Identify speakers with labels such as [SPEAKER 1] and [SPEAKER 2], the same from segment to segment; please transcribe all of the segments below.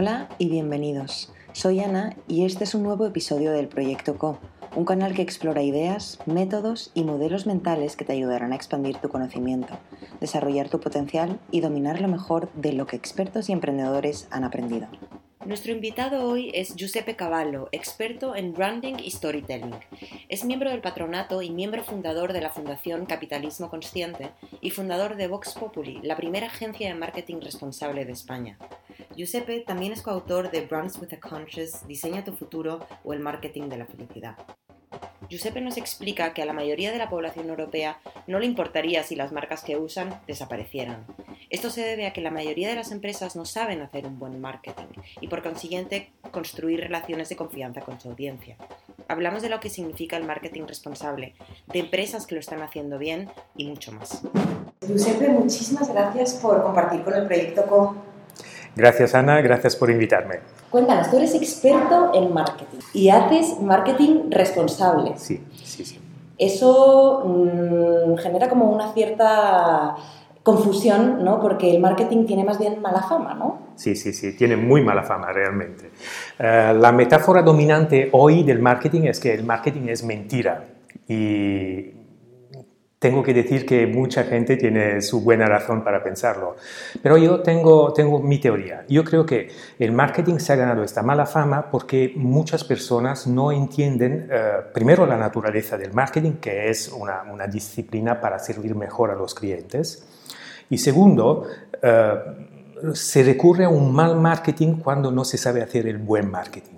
[SPEAKER 1] Hola y bienvenidos. Soy Ana y este es un nuevo episodio del Proyecto Co, un canal que explora ideas, métodos y modelos mentales que te ayudarán a expandir tu conocimiento, desarrollar tu potencial y dominar lo mejor de lo que expertos y emprendedores han aprendido. Nuestro invitado hoy es Giuseppe Cavallo, experto en branding y storytelling. Es miembro del patronato y miembro fundador de la Fundación Capitalismo Consciente y fundador de Vox Populi, la primera agencia de marketing responsable de España. Giuseppe también es coautor de Brands with a Conscious, Diseña tu futuro o el marketing de la felicidad. Giuseppe nos explica que a la mayoría de la población europea no le importaría si las marcas que usan desaparecieran. Esto se debe a que la mayoría de las empresas no saben hacer un buen marketing y por consiguiente construir relaciones de confianza con su audiencia. Hablamos de lo que significa el marketing responsable, de empresas que lo están haciendo bien y mucho más. Giuseppe, muchísimas gracias por compartir con el proyecto con...
[SPEAKER 2] Gracias Ana, gracias por invitarme.
[SPEAKER 1] Cuéntanos, tú eres experto en marketing y haces marketing responsable.
[SPEAKER 2] Sí, sí, sí.
[SPEAKER 1] Eso mm, genera como una cierta confusión, ¿no? Porque el marketing tiene más bien mala fama, ¿no?
[SPEAKER 2] Sí, sí, sí, tiene muy mala fama realmente. Eh, la metáfora dominante hoy del marketing es que el marketing es mentira y tengo que decir que mucha gente tiene su buena razón para pensarlo. Pero yo tengo, tengo mi teoría. Yo creo que el marketing se ha ganado esta mala fama porque muchas personas no entienden, eh, primero, la naturaleza del marketing, que es una, una, disciplina para servir mejor a los clientes. Y segundo, eh, se recurre a un mal marketing cuando no se sabe hacer el buen marketing.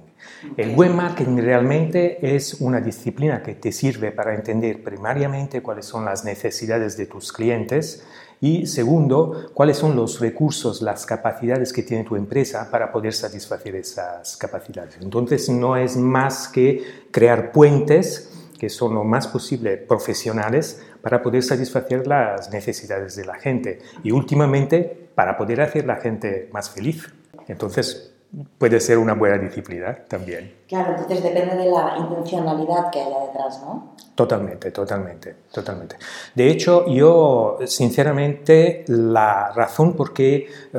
[SPEAKER 2] El buen marketing realmente es una disciplina que te sirve para entender primariamente cuáles son las necesidades de tus clientes y segundo, cuáles son los recursos, las capacidades que tiene tu empresa para poder satisfacer esas capacidades. Entonces no es más que crear puentes que son lo más posible profesionales para poder satisfacer las necesidades de la gente y últimamente para poder hacer la gente más feliz. Entonces, puede ser una buena disciplina también.
[SPEAKER 1] Claro, entonces depende de la intencionalidad que haya detrás, ¿no?
[SPEAKER 2] Totalmente, totalmente, totalmente. De hecho, yo, sinceramente, la razón por qué eh,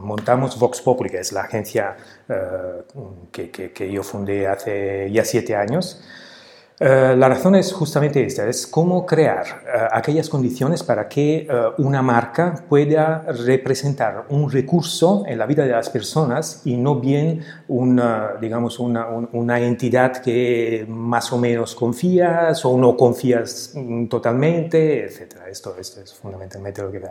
[SPEAKER 2] montamos Vox Populi, que es la agencia eh, que, que, que, yo fundé hace ya siete años, eh, la razón es justamente esta, es cómo crear eh, aquellas condiciones para que eh, una marca pueda representar un recurso en la vida de las personas y no bien una, digamos, una, una entidad que más o menos confías o no confías mm, totalmente, etc. Esto, esto es fundamentalmente lo que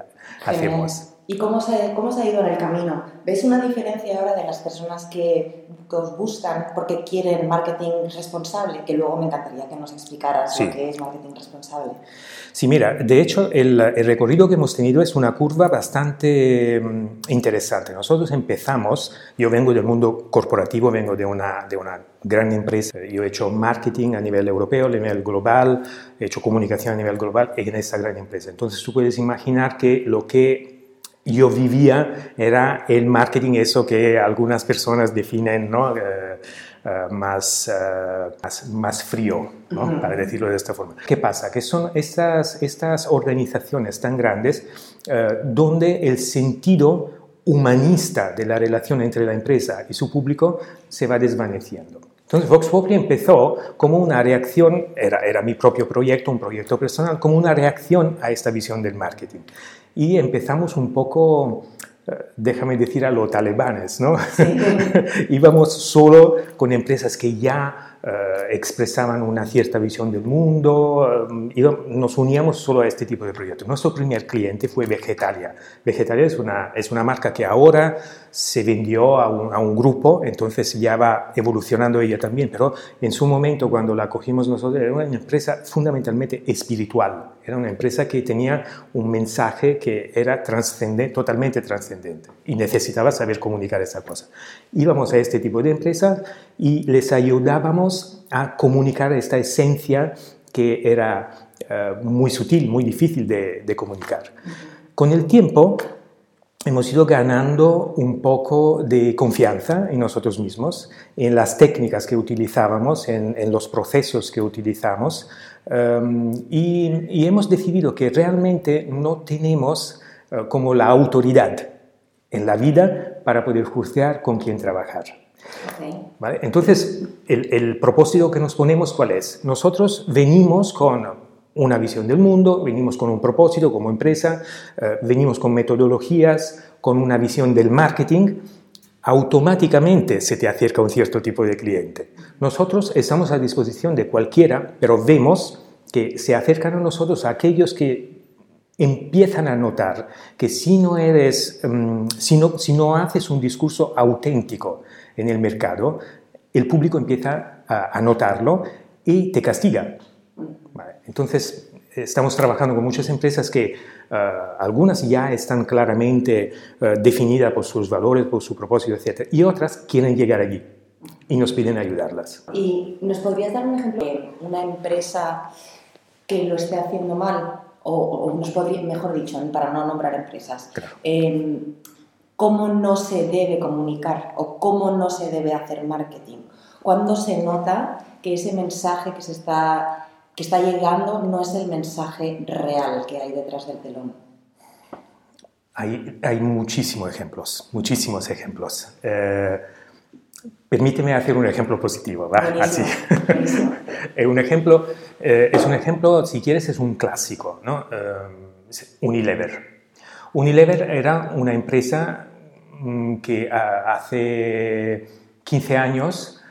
[SPEAKER 2] hacemos.
[SPEAKER 1] ¿Y cómo se, cómo se ha ido en el camino? ¿Ves una diferencia ahora de las personas que, os buscan porque quieren marketing responsable? Que luego me encantaría que nos explicaras lo que es marketing responsable.
[SPEAKER 2] Sí, mira, de hecho el, el, recorrido que hemos tenido es una curva bastante mm, interesante. Nosotros empezamos, yo vengo del mundo corporativo, vengo de una, de una gran empresa. Yo he hecho marketing a nivel europeo, a nivel global, he hecho comunicación a nivel global en esa gran empresa. Entonces tú puedes imaginar que lo que yo vivía era el marketing, eso que algunas personas definen ¿no? Eh, eh, más, eh, más, más, frío, ¿no? para decirlo de esta forma. ¿Qué pasa? Que son estas, estas organizaciones tan grandes donde el sentido humanista de la relación entre la empresa y su público se va desvaneciendo. Entonces Vox Populi empezó como una reacción, era, era mi propio proyecto, un proyecto personal, como una reacción a esta visión del marketing y empezamos un poco, eh, déjame decir, a los talibanes, ¿no? Íbamos solo con empresas que ya expresaban una cierta visión del mundo, eh, nos uníamos solo a este tipo de proyectos. Nuestro primer cliente fue Vegetalia. Vegetalia es una, es una marca que ahora se vendió a un, a un, grupo, entonces ya va evolucionando ella también, pero en su momento cuando la cogimos nosotros era una empresa fundamentalmente espiritual, era una empresa que tenía un mensaje que era trascendente, totalmente trascendente y necesitaba saber comunicar esa cosa. Íbamos a este tipo de empresas y les ayudábamos a comunicar esta esencia que era eh, muy sutil, muy difícil de, comunicar. Con el tiempo hemos ido ganando un poco de confianza en nosotros mismos, en las técnicas que utilizábamos, en, los procesos que utilizamos, em, y, hemos decidido que realmente no tenemos eh, como la autoridad en la vida para poder juzgar con quién trabajar. Entonces, el, propósito que nos ponemos, ¿cuál es? Nosotros venimos con una visión del mundo, venimos con un propósito como empresa, eh, venimos con metodologías, con una visión del marketing, automáticamente se te acerca un cierto tipo de cliente. Nosotros estamos a disposición de cualquiera, pero vemos que se acercan a nosotros aquellos que empiezan a notar que si no eres, mm, si, no, si no haces un discurso auténtico en el mercado, el público empieza a, notarlo y te castiga. Entonces, estamos trabajando con muchas empresas que eh, algunas ya están claramente eh, definidas por sus valores, por su propósito, etc. Y otras quieren llegar allí y nos piden ayudarlas.
[SPEAKER 1] ¿Y nos podrías dar un ejemplo de una empresa que lo esté haciendo mal? O, nos podría, mejor dicho, para no nombrar empresas. Em, ¿Cómo no se debe comunicar o cómo no se debe hacer marketing? ¿Cuándo se nota que ese mensaje que se está que está llegando no es el mensaje real que hay detrás del telón.
[SPEAKER 2] Hay, hay muchísimos ejemplos, muchísimos ejemplos. Eh, permíteme hacer un ejemplo positivo, ¿va? Así. un ejemplo, eh, es un ejemplo, si quieres, es un clásico, ¿no? Eh, Unilever. Unilever era una empresa mm, que hace 15 años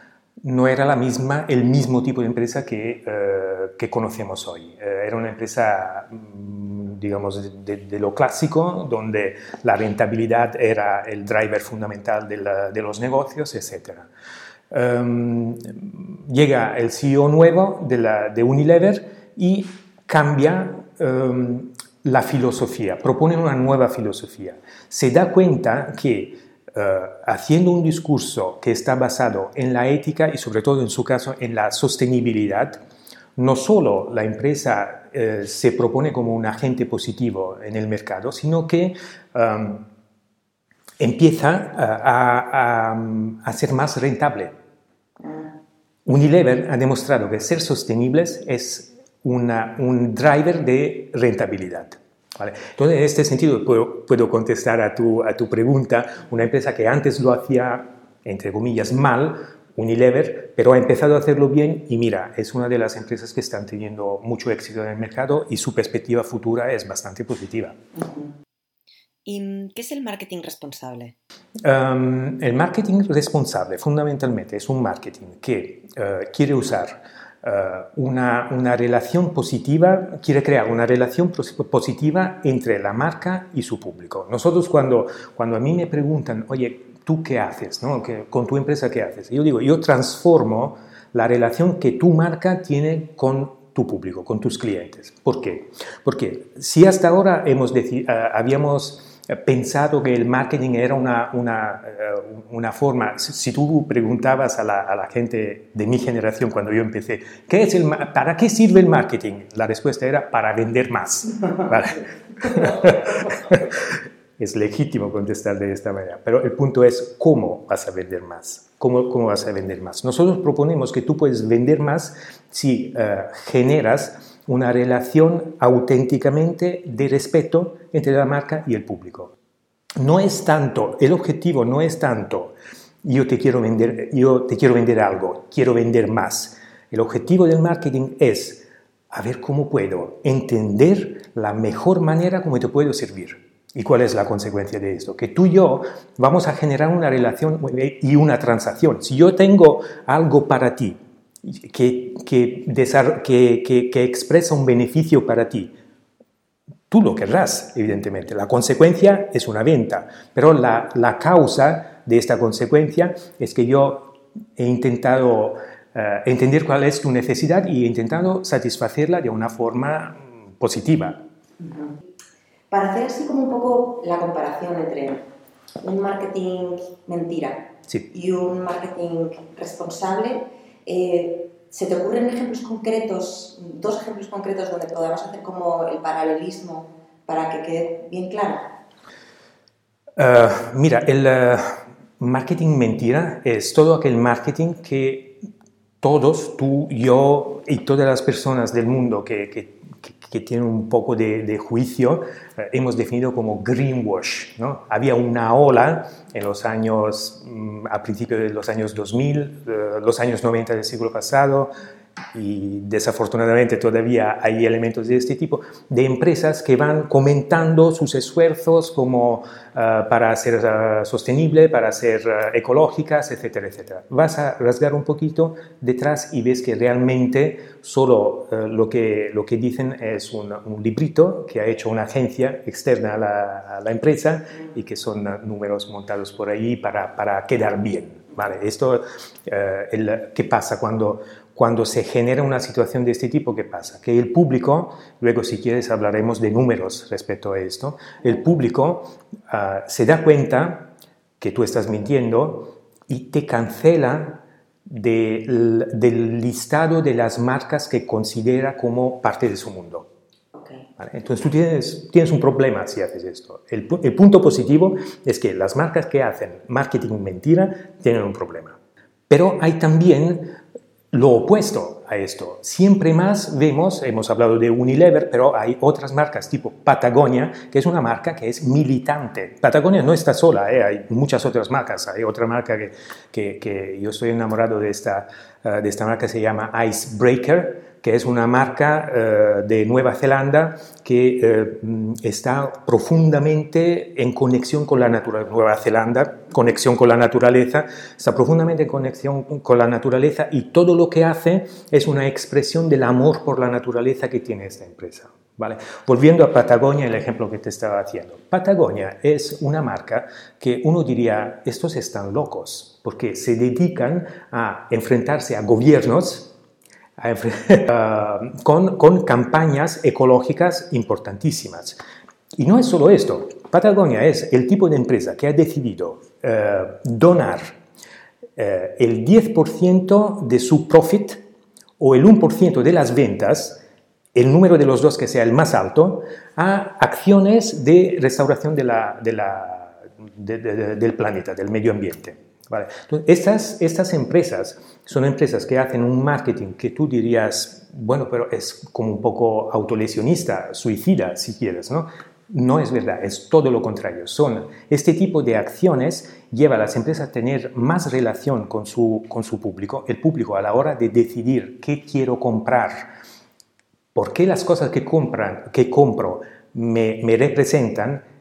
[SPEAKER 2] no era la misma, el mismo tipo de empresa que, eh, conocemos hoy. Eh, era una empresa, mm, digamos, de, lo clásico, donde la rentabilidad era el driver fundamental de, los negocios, etc. Em, llega el CEO nuevo de, Unilever y cambia em, la filosofía, propone una nueva filosofía. Se da cuenta que eh, haciendo un discurso que está basado en la ética y sobre todo en su caso en la sostenibilidad, no solo la empresa eh, se propone como un agente positivo en el mercado, sino que um, empieza a, a, ser más rentable. Unilever ha demostrado que ser sostenibles es una, un driver de rentabilidad. Entonces, en este sentido, puedo, contestar a tu, a tu pregunta. Una empresa que antes lo hacía, entre comillas, mal, Unilever, pero ha empezado a hacerlo bien y mira, es una de las empresas que están teniendo mucho éxito en el mercado y su perspectiva futura es bastante positiva.
[SPEAKER 1] ¿Y qué es el marketing responsable?
[SPEAKER 2] el marketing responsable fundamentalmente es un marketing que eh, quiere usar eh, una, una, relación positiva, quiere crear una relación positiva entre la marca y su público. Nosotros cuando, cuando a mí me preguntan, oye, ¿tú qué haces? No? ¿Con tu empresa qué haces? Yo digo, yo transformo la relación que tu marca tiene con tu público, con tus clientes. ¿Por qué? Porque si hasta ahora hemos eh, habíamos pensado que el marketing era una, una, eh, una forma, si tú preguntabas a la, a la, gente de mi generación cuando yo empecé, ¿qué es el, ¿para qué sirve el marketing? La respuesta era para vender más. es legítimo contestar de esta manera, pero el punto es cómo vas a vender más. ¿Cómo, cómo vas a vender más? Nosotros proponemos que tú puedes vender más si uh, generas una relación auténticamente de respeto entre la marca y el público. No es tanto, el objetivo no es tanto yo te quiero vender, yo te quiero vender algo, quiero vender más. El objetivo del marketing es a ver cómo puedo entender la mejor manera como te puedo servir. ¿Y cuál es la consecuencia de esto? Que tú y yo vamos a generar una relación y una transacción. Si yo tengo algo para ti que, que, que, expresa un beneficio para ti, tú lo querrás, evidentemente. La consecuencia es una venta, pero la, la causa de esta consecuencia es que yo he intentado eh, entender cuál es tu necesidad y he intentado satisfacerla de una forma positiva.
[SPEAKER 1] Para hacer así como un poco la comparación entre un marketing mentira y un marketing responsable, eh, ¿Se te ocurren ejemplos concretos, dos ejemplos concretos donde podamos hacer como el paralelismo para que quede bien claro?
[SPEAKER 2] Eh, mira, el eh, marketing mentira es todo aquel marketing que todos, tú, yo y todas las personas del mundo que, que, tienen un poco de, juicio, eh, hemos definido como greenwash. ¿no? Había una ola en los años, mm, a principios de los años 2000, los años 90 del siglo pasado, y desafortunadamente todavía hay elementos de este tipo, de empresas que van comentando sus esfuerzos como ah, para ser ah, sostenible, para ser ah, ecológicas, etcétera, etcétera. Vas a rasgar un poquito detrás y ves que realmente solo lo, que, lo que dicen es un, librito que ha hecho una agencia externa a la, empresa y que son números montados por ahí para, para quedar bien. Vale, esto, el, ¿qué pasa cuando cuando se genera una situación de este tipo, ¿qué pasa? Que el público, luego si quieres hablaremos de números respecto a esto, el público ah, se da cuenta que tú estás mintiendo y te cancela del, listado de las marcas que considera como parte de su mundo. Entonces tú tienes, tienes, un problema si haces esto. El, el punto positivo es que las marcas que hacen marketing mentira tienen un problema. Pero hay también lo opuesto a esto. Siempre más vemos, hemos hablado de Unilever, pero hay otras marcas tipo Patagonia, que es una marca que es militante. Patagonia no está sola, ¿eh? hay muchas otras marcas. Hay otra marca que, que, yo estoy enamorado de esta, eh, de esta marca, se llama Icebreaker que es una marca eh, de Nueva Zelanda que eh, está profundamente en conexión con la naturaleza. Nueva Zelanda, conexión con la naturaleza, está profundamente en conexión con la naturaleza y todo lo que hace es una expresión del amor por la naturaleza que tiene esta empresa. ¿Vale? Volviendo a Patagonia, el ejemplo que te estaba haciendo. Patagonia es una marca que uno diría, estos están locos, porque se dedican a enfrentarse a gobiernos con, campañas ecológicas importantísimas. Y no es solo esto. Patagonia es el tipo de empresa que ha decidido eh, donar eh, el 10% de su profit o el 1% de las ventas, el número de los dos que sea el más alto, a acciones de restauración del planeta, del medio ambiente. Vale. estas, estas empresas son empresas que hacen un marketing que tú dirías, bueno, pero es como un poco autolesionista, suicida, si quieres, ¿no? No es verdad, es todo lo contrario. Son este tipo de acciones lleva a las empresas a tener más relación con su, con su público, el público a la hora de decidir qué quiero comprar, por qué las cosas que, compran, que compro me, me representan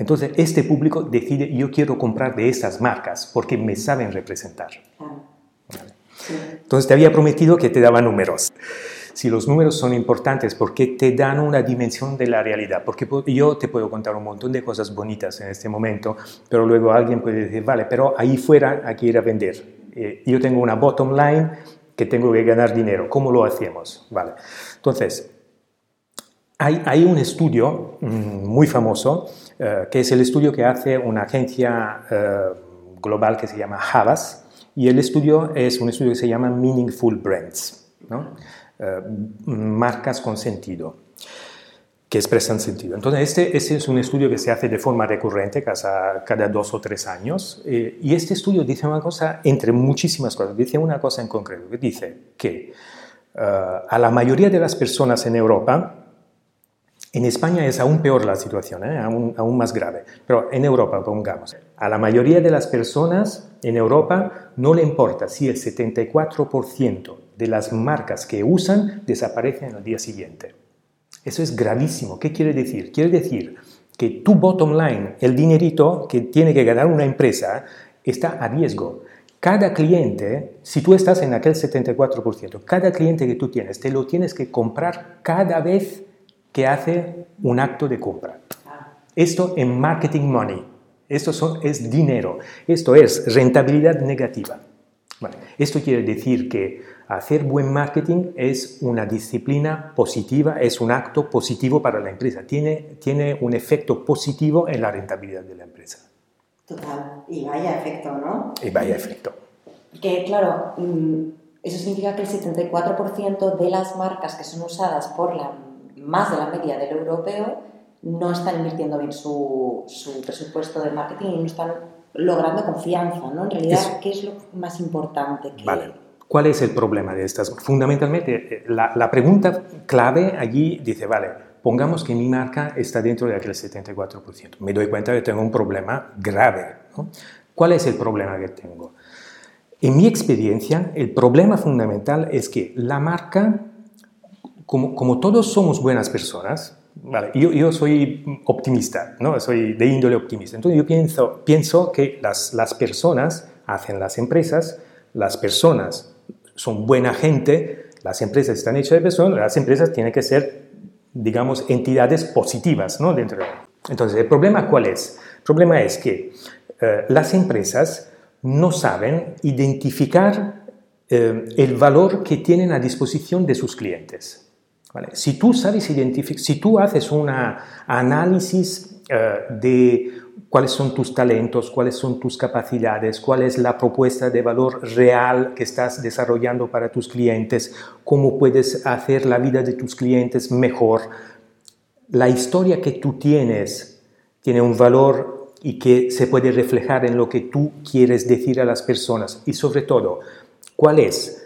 [SPEAKER 2] entonces, este público decide, yo quiero comprar de estas marcas porque me saben representar. Entonces, te había prometido que te daba números. Si los números son importantes porque te dan una dimensión de la realidad, porque yo te puedo contar un montón de cosas bonitas en este momento, pero luego alguien puede decir, vale, pero ahí fuera hay que ir a vender. Eh, yo tengo una bottom line que tengo que ganar dinero. ¿Cómo lo hacemos? Vale. Entonces, hay, hay un estudio mm, muy famoso eh, que es el estudio que hace una agencia eh, global que se llama Havas, y el estudio es un estudio que se llama Meaningful Brands, eh, marcas con sentido, que expresan sentido. Entonces, este, este, es un estudio que se hace de forma recurrente, cada, cada dos o tres años, y este estudio dice una cosa, entre muchísimas cosas, dice una cosa en concreto, que dice que a la mayoría de las personas en Europa, en España es aún peor la situación, ¿eh? aún, más grave. Pero en Europa, pongamos, a la mayoría de las personas en Europa no le importa si el 74% de las marcas que usan desaparecen al día siguiente. Eso es gravísimo. ¿Qué quiere decir? Quiere decir que tu bottom line, el dinerito que tiene que ganar una empresa, está a riesgo. Cada cliente, si tú estás en aquel 74%, cada cliente que tú tienes, te lo tienes que comprar cada vez que hace un acto de compra. Esto en marketing money. Esto es dinero. Esto es rentabilidad negativa. esto quiere decir que hacer buen marketing es una disciplina positiva, es un acto positivo para la empresa. Tiene, tiene un efecto positivo en la rentabilidad de la empresa.
[SPEAKER 1] Total. Y vaya efecto, ¿no?
[SPEAKER 2] Y vaya efecto.
[SPEAKER 1] Que claro, mm, eso significa que el 74% de las marcas que son usadas por la más de la media del europeo, no están invirtiendo bien su, su presupuesto de marketing y no están logrando confianza, ¿no? En realidad, ¿qué es lo más importante?
[SPEAKER 2] Vale. ¿Cuál es el problema de estas? Fundamentalmente, la, la pregunta clave allí dice, vale, pongamos que mi marca está dentro de aquel 74%. Me doy cuenta que tengo un problema grave. ¿Cuál es el problema que tengo? En mi experiencia, el problema fundamental es que la marca, como, como todos somos buenas personas, vale, yo, yo, soy optimista, ¿no? soy de índole optimista, entonces yo pienso, pienso que las, las personas hacen las empresas, las personas son buena gente, las empresas están hechas de personas, las empresas tienen que ser, digamos, entidades positivas ¿no? dentro de Entonces, ¿el problema cuál es? El problema es que eh, las empresas no saben identificar eh, el valor que tienen a disposición de sus clientes. Si tú sabes identificar, si tú haces un análisis eh, de cuáles son tus talentos, cuáles son tus capacidades, cuál es la propuesta de valor real que estás desarrollando para tus clientes, cómo puedes hacer la vida de tus clientes mejor, la historia que tú tienes tiene un valor y que se puede reflejar en lo que tú quieres decir a las personas. Y sobre todo, cuál es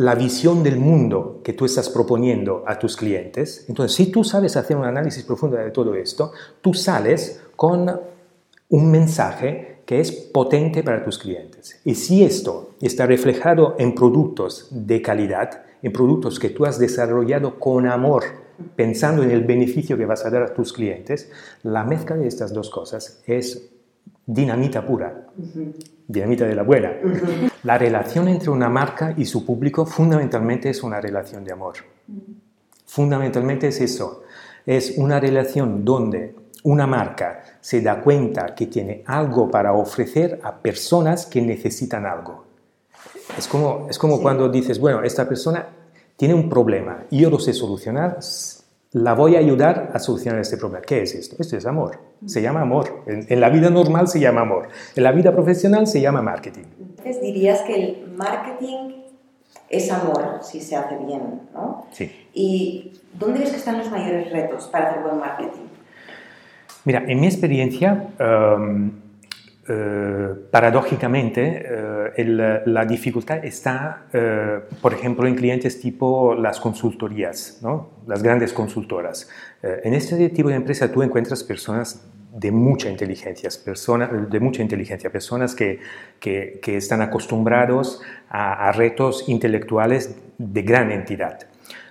[SPEAKER 2] la visión del mundo que tú estás proponiendo a tus clientes. Entonces, si tú sabes hacer un análisis profundo de todo esto, tú sales con un mensaje que es potente para tus clientes. Y si esto está reflejado en productos de calidad, en productos que tú has desarrollado con amor, pensando en el beneficio que vas a dar a tus clientes, la mezcla de estas dos cosas es dinamita pura, dinamita de la buena. La relación entre una marca y su público fundamentalmente es una relación de amor. Fundamentalmente es eso. Es una relación donde una marca se da cuenta que tiene algo para ofrecer a personas que necesitan algo. Es como, es como cuando dices, bueno, esta persona tiene un problema y yo lo sé solucionar, la voy a ayudar a solucionar este problema. ¿Qué es esto? Esto es amor. Se llama amor. En, la vida normal se llama amor. En la vida profesional se llama marketing.
[SPEAKER 1] Entonces dirías que el marketing es amor si se hace bien, ¿no?
[SPEAKER 2] Sí.
[SPEAKER 1] ¿Y dónde ves que están los mayores retos para hacer buen marketing?
[SPEAKER 2] Mira, en mi experiencia, um, eh, paradójicamente, eh, la dificultad está, eh, por ejemplo, en clientes tipo las consultorías, ¿no? las grandes consultoras. en este tipo de empresa tú encuentras personas de mucha inteligencia, personas, de mucha inteligencia, personas que, que, están acostumbrados a, a, retos intelectuales de gran entidad.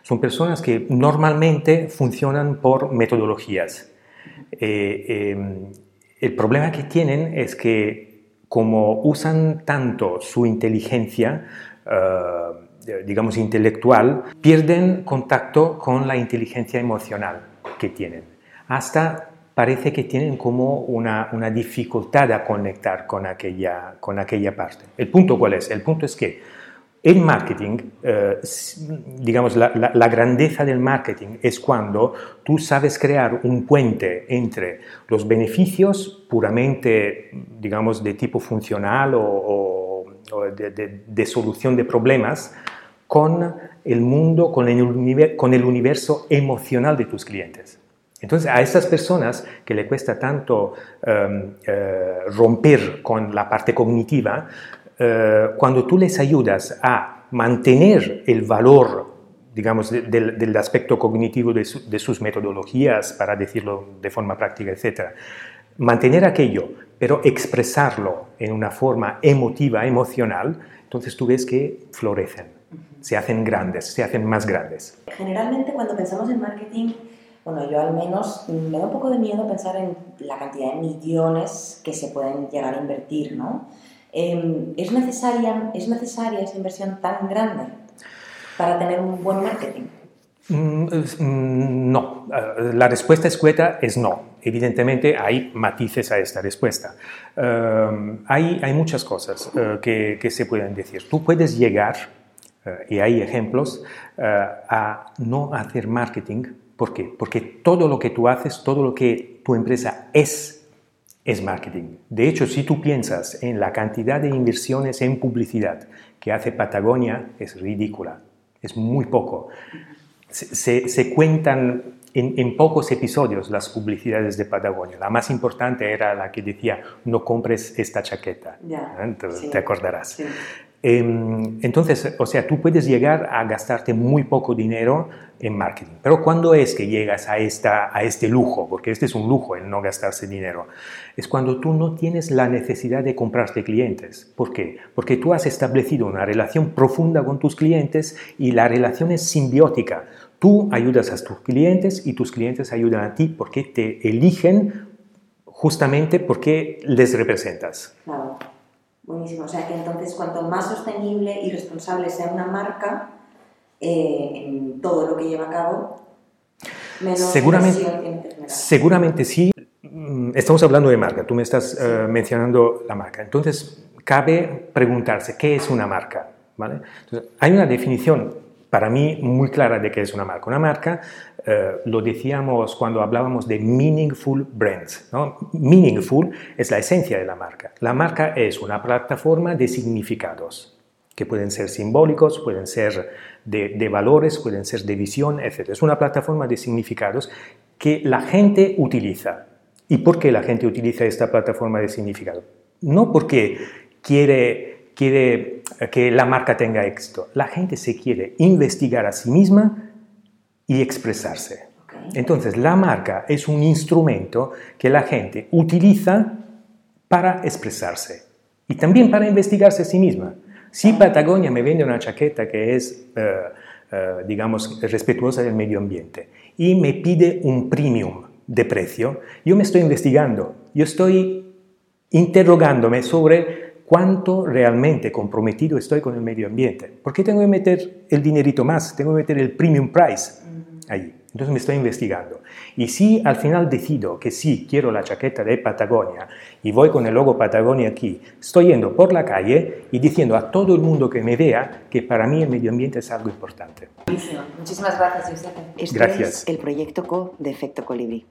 [SPEAKER 2] Son personas que normalmente funcionan por metodologías. Em, el problema que tienen es que como usan tanto su inteligencia, eh, digamos, intelectual, pierden contacto con la inteligencia emocional que tienen. Hasta parece que tienen como una, una dificultad a conectar con aquella, con aquella parte. ¿El punto cuál es? El punto es que el marketing, eh, digamos, la, grandeza del marketing es cuando tú sabes crear un puente entre los beneficios puramente, digamos, de tipo funcional o, de, solución de problemas con el mundo, con el, con el universo emocional de tus clientes. Entonces, a esas personas que le cuesta tanto em, eh, romper con la parte cognitiva, eh, cuando tú les ayudas a mantener el valor, digamos, del aspecto cognitivo de, sus metodologías, para decirlo de forma práctica, etc., mantener aquello, pero expresarlo en una forma emotiva, emocional, entonces tú ves que florecen, se hacen grandes, se hacen más grandes.
[SPEAKER 1] Generalmente cuando pensamos en marketing, bueno, yo al menos me da un poco de miedo pensar en la cantidad de millones que se pueden llegar a invertir, ¿no? Em, ¿es, necesaria, ¿Es necesaria esa inversión tan grande para tener un buen marketing?
[SPEAKER 2] Mm, mm, no, eh, la respuesta escueta es no. Evidentemente hay matices a esta respuesta. Em, hay, hay, muchas cosas eh, que, que, se pueden decir. Tú puedes llegar, eh, y hay ejemplos, a no hacer marketing. ¿Por qué? Porque todo lo que tú haces, todo lo que tu empresa es es marketing. De hecho, si tú piensas en la cantidad de inversiones en publicidad que hace Patagonia, es ridícula, es muy poco. Se, cuentan en, pocos episodios las publicidades de Patagonia. La más importante era la que decía, no compres esta chaqueta. ¿Eh? te, acordarás. Em, entonces, o sea, tú puedes llegar a gastarte muy poco dinero en marketing. Pero ¿cuándo es que llegas a, esta, a este lujo? Porque este es un lujo, el no gastarse dinero. Es cuando tú no tienes la necesidad de comprarte clientes. ¿Por qué? Porque tú has establecido una relación profunda con tus clientes y la relación es simbiótica. Tú ayudas a tus clientes y tus clientes ayudan a ti porque te eligen justamente porque les representas.
[SPEAKER 1] Claro. Buenísimo. O sea que entonces cuanto más sostenible y responsable sea una marca eh, en todo lo que lleva a cabo, menos
[SPEAKER 2] seguramente,
[SPEAKER 1] generar.
[SPEAKER 2] Seguramente sí. Mm, Estamos hablando de marca, tú me estás eh, mencionando la marca. Entonces, cabe preguntarse, ¿qué es una marca? ¿Vale? Entonces, hay una definición para mí muy clara de qué es una marca. Una marca, eh, lo decíamos cuando hablábamos de meaningful brands. ¿no? Meaningful es la esencia de la marca. La marca es una plataforma de significados que pueden ser simbólicos, pueden ser de, de valores, pueden ser de visión, etc. Es una plataforma de significados que la gente utiliza. ¿Y por qué la gente utiliza esta plataforma de significado? No porque quiere, quiere que la marca tenga éxito. La gente se quiere investigar a sí misma y expresarse. Entonces, la marca es un instrumento que la gente utiliza para expresarse y también para investigarse a sí misma. Si Patagonia me vende una chaqueta que es, eh, eh, digamos, respetuosa del medio ambiente y me pide un premium de precio, yo me estoy investigando, yo estoy interrogándome sobre cuánto realmente comprometido estoy con el medio ambiente. ¿Por qué tengo que meter el dinerito más? Tengo que meter el premium price allí. Entonces me estoy investigando. Y si al final decido que sí, quiero la chaqueta de Patagonia y voy con el logo Patagonia aquí, estoy yendo por la calle y diciendo a todo el mundo que me vea que para mí el medio ambiente es algo importante.
[SPEAKER 1] Muchísimas gracias, Giuseppe.
[SPEAKER 2] Gracias.
[SPEAKER 1] Este es el proyecto CO de Efecto Colibrí.